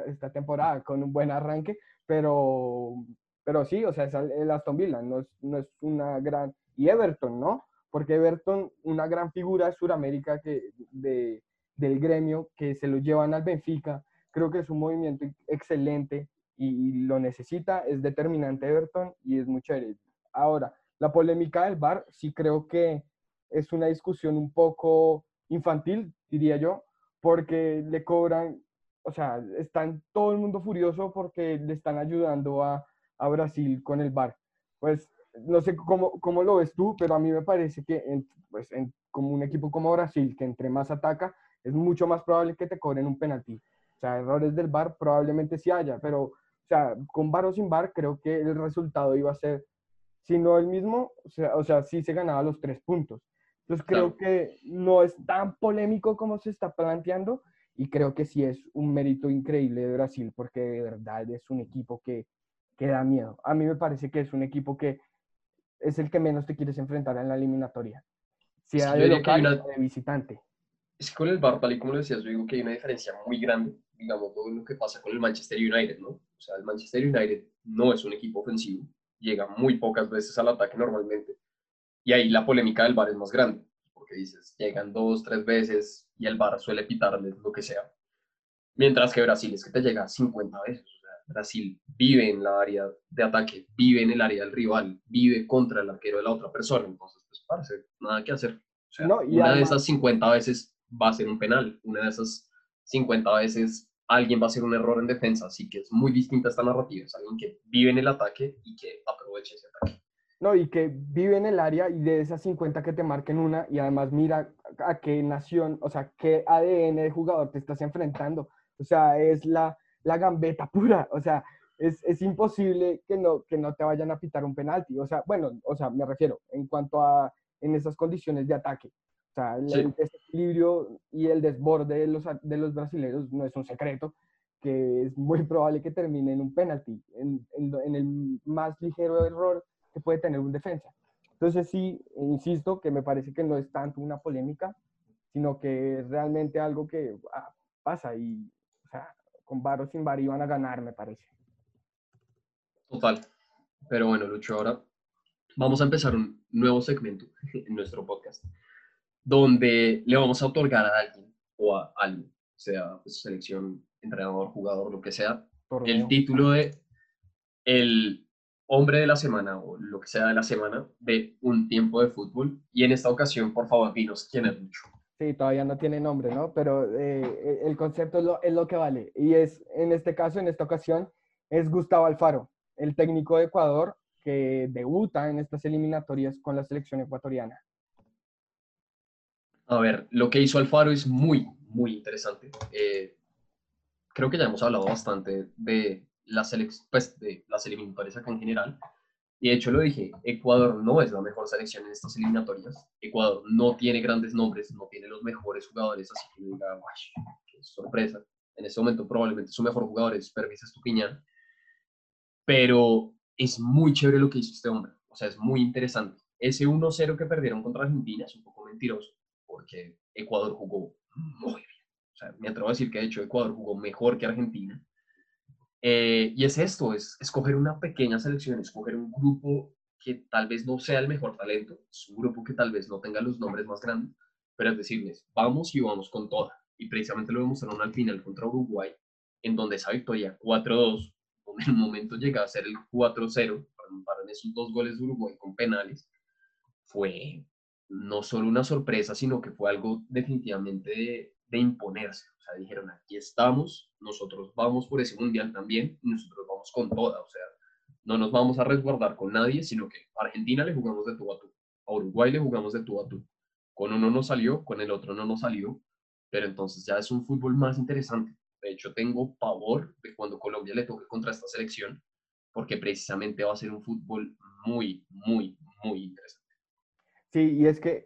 esta temporada con un buen arranque, pero, pero sí, o sea, es el Aston Villa, no es, no es una gran... Y Everton, ¿no? Porque Everton, una gran figura de Sudamérica que, de, del gremio que se lo llevan al Benfica. Creo que es un movimiento excelente y, lo necesita, es determinante Everton y es muy chévere. Ahora, la polémica del VAR sí creo que es una discusión un poco infantil, diría yo, porque le cobran, o sea, están todo el mundo furioso porque le están ayudando a, a Brasil con el VAR. Pues no sé cómo, cómo, lo ves tú, pero a mí me parece que en, pues, en, como un equipo como Brasil, que entre más ataca, es mucho más probable que te cobren un penalti. O sea, errores del VAR probablemente sí haya, pero, o sea, con VAR o sin VAR, creo que el resultado iba a ser, si no el mismo, o sea, o sea sí se ganaba los tres puntos. Entonces creo que no es tan polémico como se está planteando y creo que sí es un mérito increíble de Brasil porque de verdad es un equipo que, que da miedo. A mí me parece que es un equipo que es el que menos te quieres enfrentar en la eliminatoria. Sí, Sea yo de local una- o de visitante. Es que con el VAR, tal y como lo decías, yo digo que hay una diferencia muy grande, digamos, todo lo que pasa con el Manchester United, ¿no? O sea, el Manchester United no es un equipo ofensivo, llega muy pocas veces al ataque normalmente, y ahí la polémica del VAR es más grande, porque dices, llegan dos, tres veces y el VAR suele pitarles lo que sea. Mientras que Brasil es que te llega 50 veces. Brasil vive en la área de ataque, vive en el área del rival, vive contra el arquero de la otra persona. Entonces, pues, parce, nada que hacer. O sea, No, y una de esas 50 veces va a ser un penal, una de esas 50 veces alguien va a hacer un error en defensa, así que es muy distinta esta narrativa, es alguien que vive en el ataque y que aprovecha ese ataque. No, y que vive en el área y de esas 50 que te marquen una y además mira a qué nación, o sea, qué ADN de jugador te estás enfrentando. O sea, es la, la gambeta pura. O sea, es, es imposible que no, que no te vayan a pitar un penalti. O sea, bueno, o sea, me refiero en cuanto a en esas condiciones de ataque. O sea, el, Sí. desequilibrio y el desborde de los, de los brasileños no es un secreto, que es muy probable que termine en un penalti, en, en el más ligero error que puede tener un defensa. Entonces sí, insisto que me parece que no es tanto una polémica, sino que es realmente algo que ah, pasa y, o sea, con VAR o sin VAR iban a ganar, me parece. Total. Pero bueno, Lucho, ahora vamos a empezar un nuevo segmento *laughs* en nuestro podcast, donde le vamos a otorgar a alguien o a alguien, sea pues, selección, entrenador, jugador, lo que sea, el título de el hombre de la semana o lo que sea de la semana de un tiempo de fútbol. Y en esta ocasión, por favor, dinos quién es Lucho. Sí, todavía no tiene nombre, ¿no? Pero eh, el concepto es lo, es lo que vale. Y es, en este caso, en esta ocasión, es Gustavo Alfaro, el técnico de Ecuador que debuta en estas eliminatorias con la selección ecuatoriana. A ver, lo que hizo Alfaro es muy, muy interesante. Eh, creo que ya hemos hablado bastante de las, pues, de las eliminatorias acá en general. Y de hecho lo dije, Ecuador no es la mejor selección en estas eliminatorias. Ecuador no tiene grandes nombres, no tiene los mejores jugadores, así que diga, "Guay, qué sorpresa. En este momento probablemente su mejor jugador es Pervis Estupiñán. Pero es muy chévere lo que hizo este hombre. O sea, es muy interesante. Ese 1-0 que perdieron contra Argentina es un poco mentiroso, porque Ecuador jugó muy bien. O sea, me atrevo a decir que de hecho Ecuador jugó mejor que Argentina. Eh, y es esto, es escoger una pequeña selección, escoger un grupo que tal vez no sea el mejor talento, es un grupo que tal vez no tenga los nombres más grandes, pero es decirles, vamos y vamos con toda. Y precisamente lo demostraron al final contra Uruguay, en donde esa victoria 4-2, donde en un momento llega a ser el 4-0, para esos dos goles de Uruguay con penales, fue no solo una sorpresa, sino que fue algo definitivamente de, de imponerse. O sea, dijeron, aquí estamos, nosotros vamos por ese mundial también, y nosotros vamos con toda. O sea, no nos vamos a resguardar con nadie, sino que a Argentina le jugamos de tú a tú, a Uruguay le jugamos de tú a tú. Con uno no salió, con el otro no nos salió, pero entonces ya es un fútbol más interesante. De hecho, tengo pavor de cuando Colombia le toque contra esta selección, porque precisamente va a ser un fútbol muy, muy, muy interesante. Sí, y es que,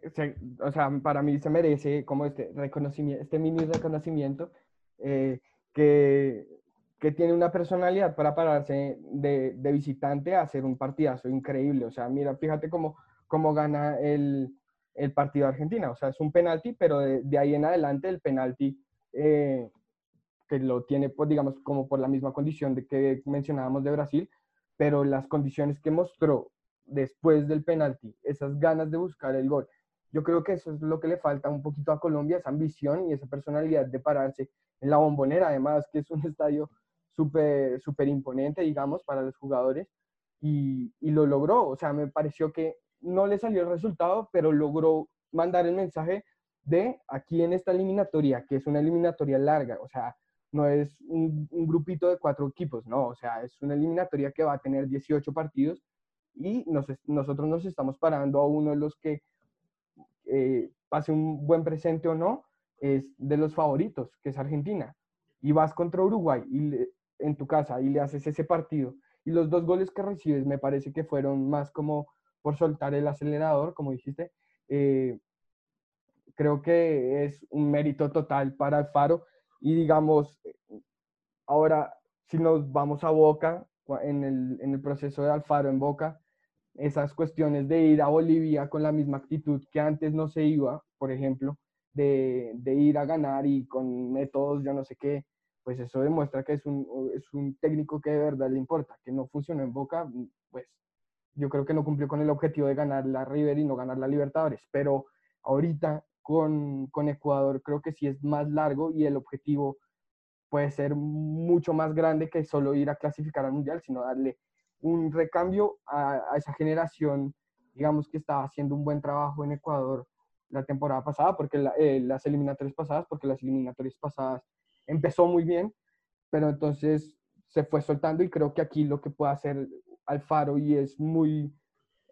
o sea, para mí se merece como este reconocimiento, este mini reconocimiento eh, que, que tiene una personalidad para pararse de, de visitante a hacer un partidazo increíble. O sea, mira, fíjate cómo, cómo gana el, el partido de Argentina. O sea, es un penalti, pero de, de ahí en adelante el penalti eh, que lo tiene, pues, digamos, como por la misma condición de que mencionábamos de Brasil, pero las condiciones que mostró después del penalti, esas ganas de buscar el gol. Yo creo que eso es lo que le falta un poquito a Colombia, esa ambición y esa personalidad de pararse en la bombonera, además que es un *laughs* estadio súper súper imponente, digamos, para los jugadores, y, y lo logró. O sea, me pareció que no le salió el resultado, pero logró mandar el mensaje de aquí en esta eliminatoria, que es una eliminatoria larga, o sea, no es un, un grupito de cuatro equipos, no, o sea, es una eliminatoria que va a tener 18 partidos y nos nosotros nos estamos parando a uno de los que eh, pase un buen presente o no, es de los favoritos, que es Argentina. Y vas contra Uruguay y le- en tu casa y le haces ese partido. Y los dos goles que recibes me parece que fueron más como por soltar el acelerador, como dijiste. Eh, creo que es un mérito total para Alfaro. Y digamos, ahora, si nos vamos a Boca, en el, en el proceso de Alfaro en Boca, esas cuestiones de ir a Bolivia con la misma actitud que antes no se iba, por ejemplo, de, de ir a ganar y con métodos, yo no sé qué, pues eso demuestra que es un, es un técnico que de verdad le importa, que no funcionó en Boca, pues yo creo que no cumplió con el objetivo de ganar la River y no ganar la Libertadores, pero ahorita con, con Ecuador creo que sí es más largo y el objetivo puede ser mucho más grande que solo ir a clasificar al Mundial, sino darle un recambio a, esa generación, digamos que estaba haciendo un buen trabajo en Ecuador la temporada pasada, porque eh, las eliminatorias pasadas, porque las eliminatorias pasadas empezó muy bien, pero entonces se fue soltando y creo que aquí lo que puede hacer Alfaro y es muy,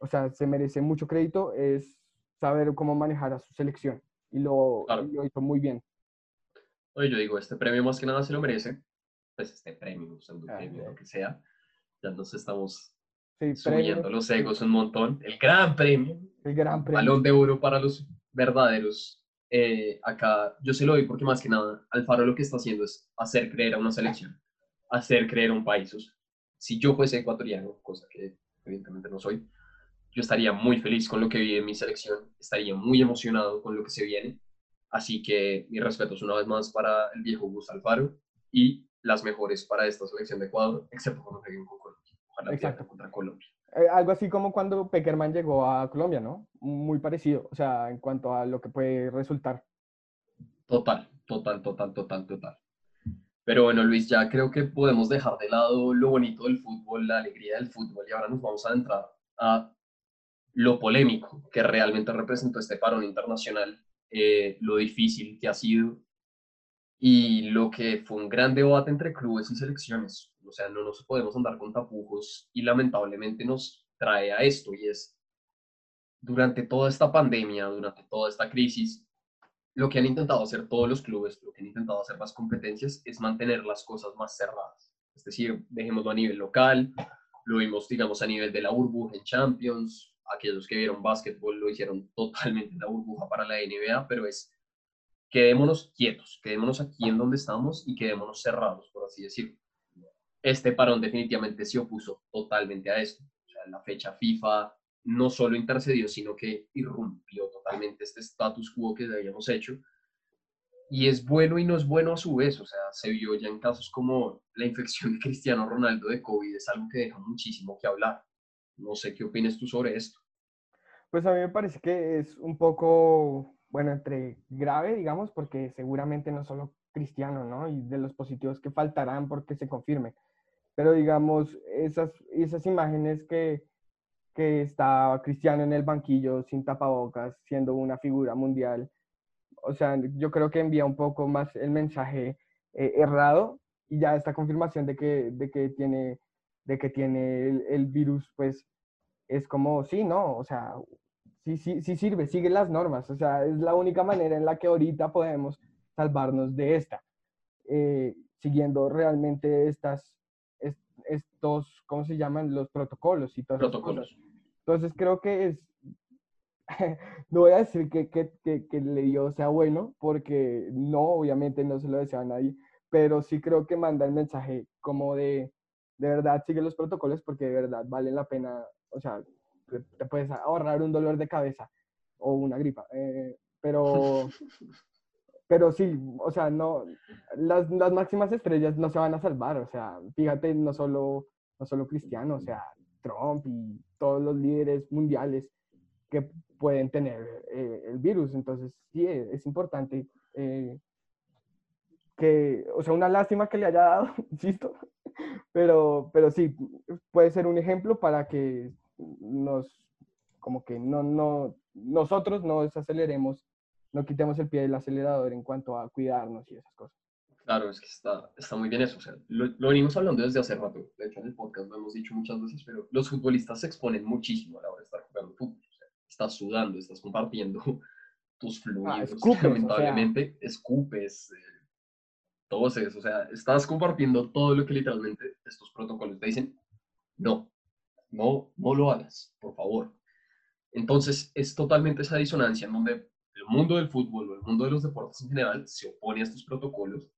o sea, se merece mucho crédito, es saber cómo manejar a su selección y lo, lo hizo muy bien. Oye, yo digo, este premio más que nada se lo merece, pues este premio, usando ah, premio, lo que sea, ya nos estamos subiendo los egos un montón. El gran premio. El gran premio. Balón de oro para los verdaderos. Eh, acá yo se lo doy porque más que nada Alfaro lo que está haciendo es hacer creer a una selección, hacer creer a un país. si yo fuese ecuatoriano, cosa que evidentemente no soy, yo estaría muy feliz con lo que vi en mi selección, estaría muy emocionado con lo que se viene. Así que mis respetos una vez más para el viejo Gustavo Alfaro y las mejores para esta selección de Ecuador, excepto cuando peguen con Ojalá contra Colombia. Eh, algo así como cuando Peckerman llegó a Colombia, ¿no? Muy parecido, o sea, en cuanto a lo que puede resultar. Total, total, total, total, total. Pero bueno, Luis, ya creo que podemos dejar de lado lo bonito del fútbol, la alegría del fútbol, y ahora nos vamos a entrar a lo polémico que realmente representó este parón internacional, eh, lo difícil que ha sido y lo que fue un gran debate entre clubes y selecciones. O sea, no nos podemos andar con tapujos y lamentablemente nos trae a esto y es durante toda esta pandemia, durante toda esta crisis, lo que han intentado hacer todos los clubes, lo que han intentado hacer las competencias es mantener las cosas más cerradas. Es decir, dejémoslo a nivel local, lo vimos, digamos, a nivel de la burbuja en Champions, aquellos que vieron básquetbol lo hicieron *laughs* totalmente en la burbuja para la NBA, pero es quedémonos quietos, quedémonos aquí en donde estamos y quedémonos cerrados, por así decirlo. Este parón definitivamente se opuso totalmente a esto. O sea, la fecha FIFA no solo intercedió, sino que irrumpió totalmente este status quo que habíamos hecho. Y es bueno y no es bueno a su vez. O sea, se vio ya en casos como la infección de Cristiano Ronaldo de COVID, es algo que deja muchísimo que hablar. No sé qué opinas tú sobre esto. Pues a mí me parece que es un poco bueno, entre grave, digamos, porque seguramente no solo cristiano, ¿no? Y de los positivos que faltarán porque se confirme. Pero digamos, esas, esas imágenes que, que está Cristiano en el banquillo sin tapabocas, siendo una figura mundial, o sea, yo creo que envía un poco más el mensaje eh, errado y ya esta confirmación de que, de que tiene, de que tiene el, el virus, pues es como, sí, ¿no? O sea, sí, sí, sí sirve, sigue las normas. O sea, es la única manera en la que ahorita podemos salvarnos de esta. Eh, siguiendo realmente estas, estos, ¿cómo se llaman? Los protocolos y todas protocolos. Entonces creo que es, *laughs* no voy a decir que, que, que, que, le dio sea bueno, porque no, obviamente no se lo desea a nadie, pero sí creo que manda el mensaje como de, de verdad, sigue los protocolos porque de verdad vale la pena, o sea, te puedes ahorrar un dolor de cabeza o una gripa. Eh, pero, *laughs* pero sí, o sea, no, las, las, máximas estrellas no se van a salvar. O sea, fíjate, no solo, no solo Cristiano, o sea, Trump y todos los líderes mundiales que pueden tener eh, el virus. Entonces, sí, es, importante eh, que, o sea, una lástima que le haya dado, *laughs* insisto, pero, pero sí, puede ser un ejemplo para que nos, como que no, no, nosotros no desaceleremos, no quitemos el pie del acelerador en cuanto a cuidarnos y esas cosas. Claro, es que está, está muy bien eso. O sea, lo, lo, venimos hablando desde hace rato. De hecho, en el podcast lo hemos dicho muchas veces, pero los futbolistas se exponen muchísimo a la hora de estar jugando fútbol. O sea, estás sudando, estás compartiendo *laughs* tus fluidos. Ah, lamentablemente, escupes, eh, toses. O sea, estás compartiendo todo lo que literalmente estos protocolos te dicen. No, no, no lo hagas, por favor. Entonces, es totalmente esa disonancia en donde mundo del fútbol o el mundo de los deportes en general se opone a estos protocolos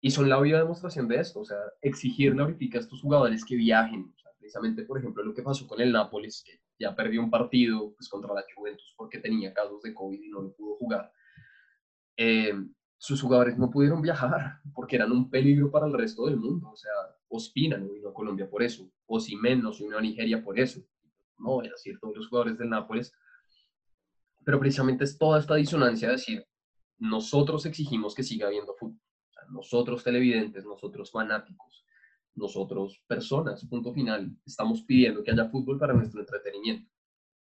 y son la viva demostración de esto, o sea, exigirle ahorita a estos jugadores que viajen, precisamente, por ejemplo, lo que pasó con el Nápoles, que ya perdió un partido pues, contra la Juventus porque tenía casos de COVID y no lo pudo jugar. Eh, sus jugadores no pudieron viajar porque eran un peligro para el resto del mundo. O sea, Ospina no vino a Colombia por eso, Osimen no se unió a Nigeria por eso. No, era cierto, los jugadores del Nápoles. Pero precisamente es toda esta disonancia de decir, nosotros exigimos que siga habiendo fútbol. nosotros televidentes, nosotros fanáticos, nosotros personas, punto final, estamos pidiendo que haya fútbol para nuestro entretenimiento.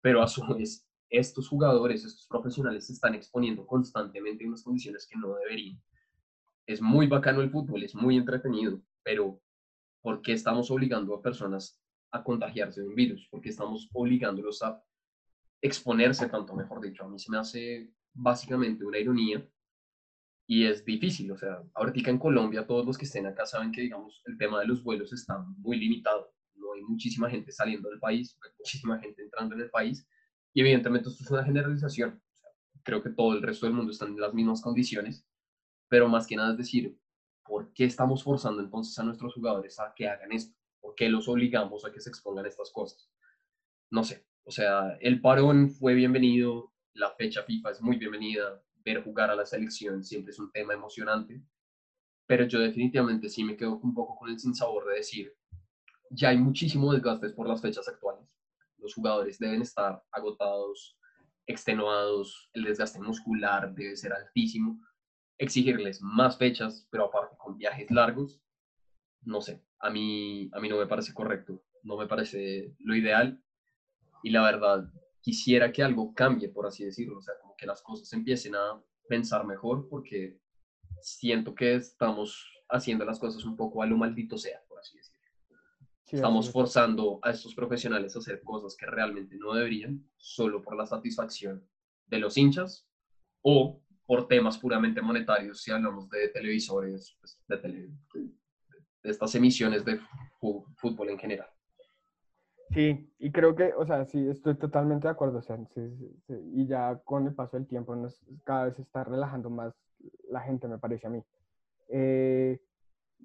Pero a su *laughs* vez, estos jugadores, estos profesionales se están exponiendo constantemente en unas condiciones que no deberían. Es muy bacano el fútbol, es muy entretenido, pero ¿por qué estamos obligando a personas a contagiarse de un virus? ¿Por qué estamos obligándolos a exponerse tanto, mejor dicho? A mí se me hace básicamente una ironía y es difícil, o sea, ahorita en Colombia todos los que estén acá saben que, digamos, el tema de los vuelos está muy limitado, no hay muchísima gente saliendo del país, hay muchísima gente entrando en el país, y evidentemente esto es una generalización, creo que todo el resto del mundo está en las mismas condiciones, pero más que nada es decir, ¿por qué estamos forzando entonces a nuestros jugadores a que hagan esto? ¿Por qué los obligamos a que se expongan estas cosas? No sé, o sea, el parón fue bienvenido, la fecha FIFA es muy bienvenida, ver jugar a la selección siempre es un tema emocionante, pero yo definitivamente sí me quedo un poco con el sinsabor de decir, ya hay muchísimo desgaste por las fechas actuales. Los jugadores deben estar agotados, extenuados, el desgaste muscular debe ser altísimo. Exigirles más fechas, pero aparte con viajes largos, no sé, a mí, a mí no me parece correcto, no me parece lo ideal. Y la verdad, quisiera que algo cambie, por así decirlo, o sea, como que las cosas empiecen a pensar mejor, porque siento que estamos haciendo las cosas un poco a lo maldito sea, por así decirlo. estamos forzando a estos profesionales a hacer cosas que realmente no deberían, solo por la satisfacción de los hinchas o por temas puramente monetarios, si hablamos de televisores, pues, de, de estas emisiones de fútbol en general. Sí, y creo que, o sea, sí, estoy totalmente de acuerdo, o sea, y ya con el paso del tiempo cada vez se está relajando más la gente, me parece a mí. Eh,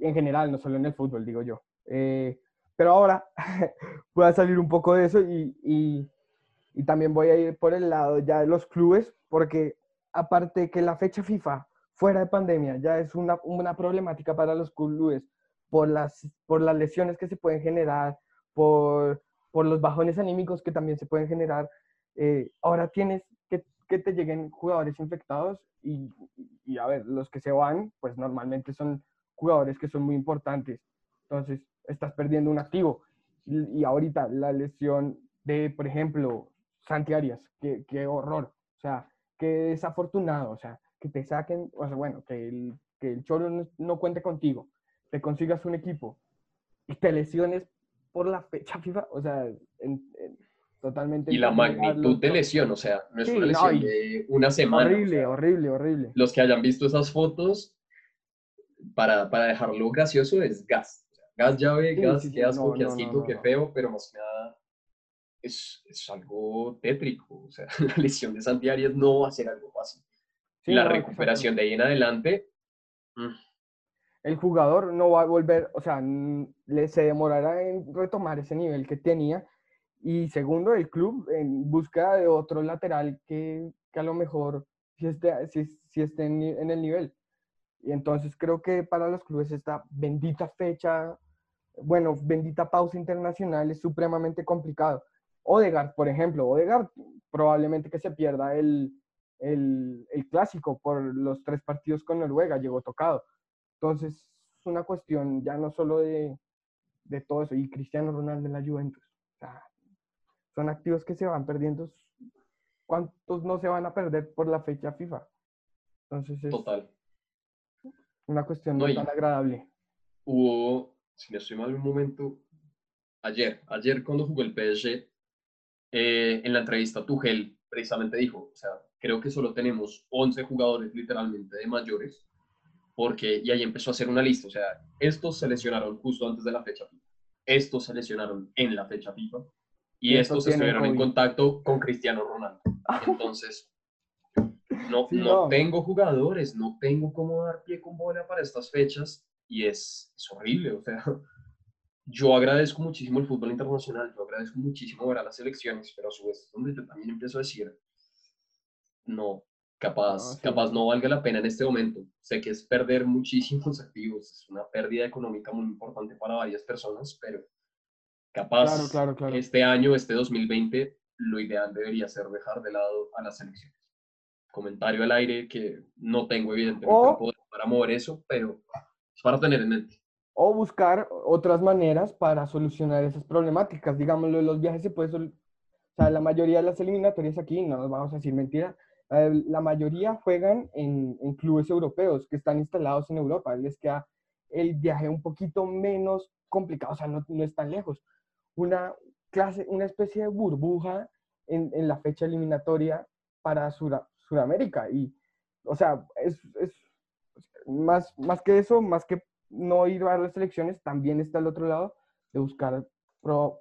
en general, no solo en el fútbol, digo yo. Eh, pero ahora *laughs* voy a salir un poco de eso y, y, y, también voy a ir por el lado ya de los clubes, porque aparte que la fecha FIFA fuera de pandemia ya es una, una problemática para los clubes por las, por las lesiones que se pueden generar, por por los bajones anímicos que también se pueden generar. Eh, ahora tienes que, que, te lleguen jugadores infectados y, y, a ver, los que se van, pues normalmente son jugadores que son muy importantes. Entonces, estás perdiendo un activo. Y, ahorita la lesión de, por ejemplo, Santi Arias, qué, qué horror. O sea, qué desafortunado. O sea, que te saquen, o sea, bueno, que el, que el Cholo no, no cuente contigo, te consigas un equipo y te lesiones por la fecha FIFA, o sea, totalmente. Y la magnitud de lesión, o sea, no es una lesión de una semana. Horrible, horrible, horrible. Los que hayan visto esas fotos, para, para dejarlo gracioso, es gas. gas llave, gas, qué asco, qué asquito, qué feo, pero más que nada es, es, algo tétrico. O sea, *laughs* la lesión de Santiago no va a ser algo fácil. la recuperación de ahí en adelante. Mm, el jugador no va a volver, o sea, le, se demorará en retomar ese nivel que tenía. Y segundo, el club en busca de otro lateral que, que a lo mejor si esté, si, si esté en, el nivel. Y entonces creo que para los clubes esta bendita fecha, bueno, bendita pausa internacional es supremamente complicado. Odegaard, por ejemplo, Odegaard probablemente que se pierda el, el, el clásico por los tres partidos con Noruega, llegó tocado. Entonces, es una cuestión ya no solo de, de todo eso, y Cristiano Ronaldo en la Juventus. O sea, son activos que se van perdiendo. ¿Cuántos no se van a perder por la fecha FIFA? Entonces, es Total. una cuestión no, tan agradable. Hubo, si me estoy mal un momento, ayer, ayer cuando jugó el PSG, eh, en la entrevista Tuchel precisamente dijo, o sea, creo que solo tenemos 11 jugadores literalmente de mayores porque, y ahí empezó a hacer una lista, o sea, estos se lesionaron justo antes de la fecha FIFA, estos se lesionaron en la fecha FIFA, y, estos estuvieron en contacto con Cristiano Ronaldo. Entonces, *laughs* no, no, tengo jugadores, no tengo cómo dar pie con bola para estas fechas, y es, es horrible, o sea, *laughs* yo agradezco muchísimo el fútbol internacional, yo agradezco muchísimo ver a las selecciones, pero a su vez donde yo también empiezo a decir, no, capaz, capaz no valga la pena en este momento. Sé que es perder muchísimos activos, es una pérdida económica muy importante para varias personas, pero capaz este año, este 2020, lo ideal debería ser dejar de lado a las selecciones. Comentario al aire que no tengo evidentemente o, para mover eso, pero es para tener en mente. O buscar otras maneras para solucionar esas problemáticas. Digámoslo, los viajes se puede... O sea, la mayoría de las eliminatorias aquí, no nos vamos a decir mentira, eh, la mayoría juegan en, clubes europeos que están instalados en Europa. Les queda el viaje un poquito menos complicado, o sea, no, no es tan lejos. Una clase, una especie de burbuja en, en la fecha eliminatoria para Sudamérica. Y, o sea, es, es, más, más que eso, más que no ir a las elecciones, también está el otro lado de buscar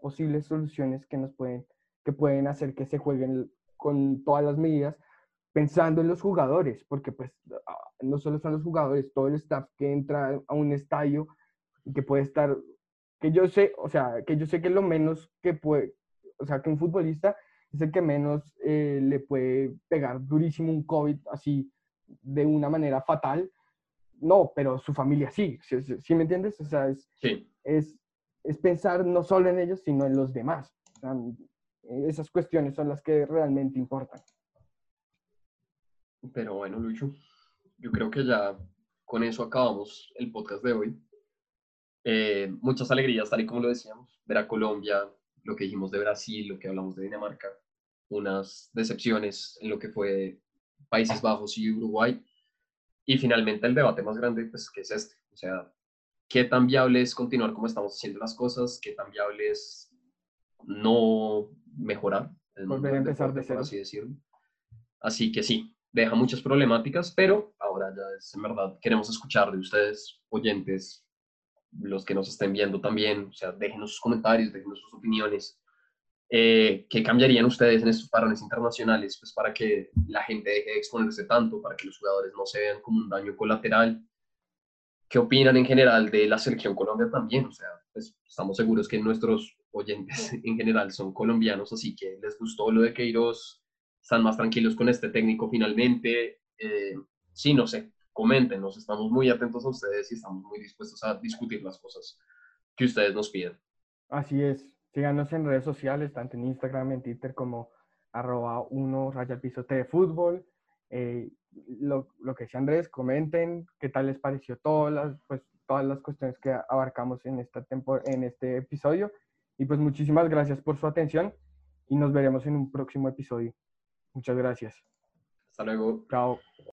posibles soluciones que nos pueden, que pueden hacer que se jueguen con todas las medidas pensando en los jugadores, porque pues ah, no solo son los jugadores, todo el staff que entra a un estadio y que puede estar, que yo sé, o sea, que yo sé que lo menos que puede, o sea, que un futbolista es el que menos eh, le puede pegar durísimo un COVID así de una manera fatal. No, pero su familia sí, ¿sí, me entiendes? O sea, es, es, es, pensar no solo en ellos, sino en los demás. esas cuestiones son las que realmente importan. Pero bueno, Lucho, yo creo que ya con eso acabamos el podcast de hoy. Eh, muchas alegrías, tal y como lo decíamos, ver a Colombia, lo que dijimos de Brasil, lo que hablamos de Dinamarca, unas decepciones en lo que fue Países Bajos y Uruguay. Y finalmente el debate más grande, pues, que es este. O sea, ¿qué tan viable es continuar como estamos haciendo las cosas? ¿Qué tan viable es no mejorar? Volver a empezar de cero. Así decirlo. Así que sí, deja muchas problemáticas, pero ahora ya es en verdad, queremos escuchar de ustedes, oyentes, los que nos estén viendo también, o sea, déjenos sus comentarios, déjenos sus opiniones. Eh, ¿Qué cambiarían ustedes en estos parones internacionales pues, para que la gente deje de exponerse tanto, para que los jugadores no se vean como un daño colateral? ¿Qué opinan en general de la selección Colombia también? O sea, pues, estamos seguros que nuestros oyentes en general son colombianos, así que les gustó lo de Queiroz, están más tranquilos con este técnico finalmente. Eh, sí, no sé, coméntenos, estamos muy atentos a ustedes y estamos muy dispuestos a discutir las cosas que ustedes nos piden. Así es, síganos en redes sociales, tanto en Instagram, en Twitter como arroba uno raya piso de fútbol. Eh, lo, lo, que decía Andrés, comenten qué tal les pareció todas las, pues, todas las cuestiones que abarcamos en, esta en este episodio. Y pues muchísimas gracias por su atención y nos veremos en un próximo episodio. Muchas gracias. Hasta luego. Chao.